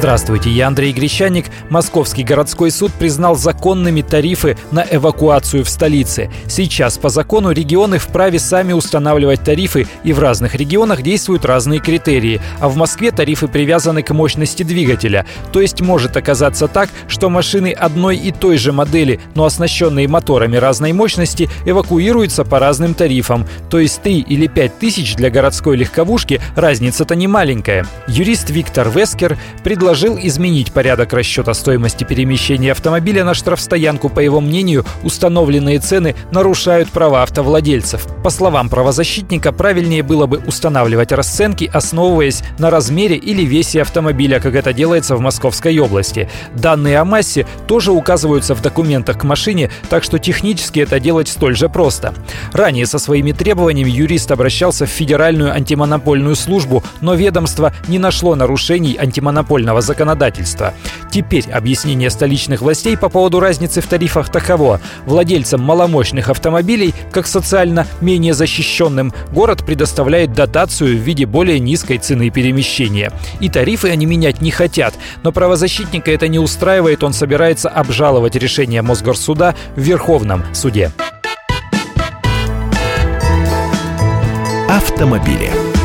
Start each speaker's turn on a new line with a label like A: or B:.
A: Здравствуйте, я Андрей Грещаник. Московский городской суд признал законными тарифы на эвакуацию в столице. Сейчас по закону регионы вправе сами устанавливать тарифы, и в разных регионах действуют разные критерии. А в Москве тарифы привязаны к мощности двигателя. То есть может оказаться так, что машины одной и той же модели, но оснащенные моторами разной мощности, эвакуируются по разным тарифам. То есть 3 или 5 тысяч для городской легковушки разница-то не маленькая. Юрист Виктор Вескер предложил предложил изменить порядок расчета стоимости перемещения автомобиля на штрафстоянку. По его мнению, установленные цены нарушают права автовладельцев. По словам правозащитника, правильнее было бы устанавливать расценки, основываясь на размере или весе автомобиля, как это делается в Московской области. Данные о массе тоже указываются в документах к машине, так что технически это делать столь же просто. Ранее со своими требованиями юрист обращался в Федеральную антимонопольную службу, но ведомство не нашло нарушений антимонопольного федерального законодательства. Теперь объяснение столичных властей по поводу разницы в тарифах таково. Владельцам маломощных автомобилей, как социально менее защищенным, город предоставляет дотацию в виде более низкой цены перемещения. И тарифы они менять не хотят, но правозащитника это не устраивает, он собирается обжаловать решение Мосгорсуда в Верховном суде.
B: Автомобили.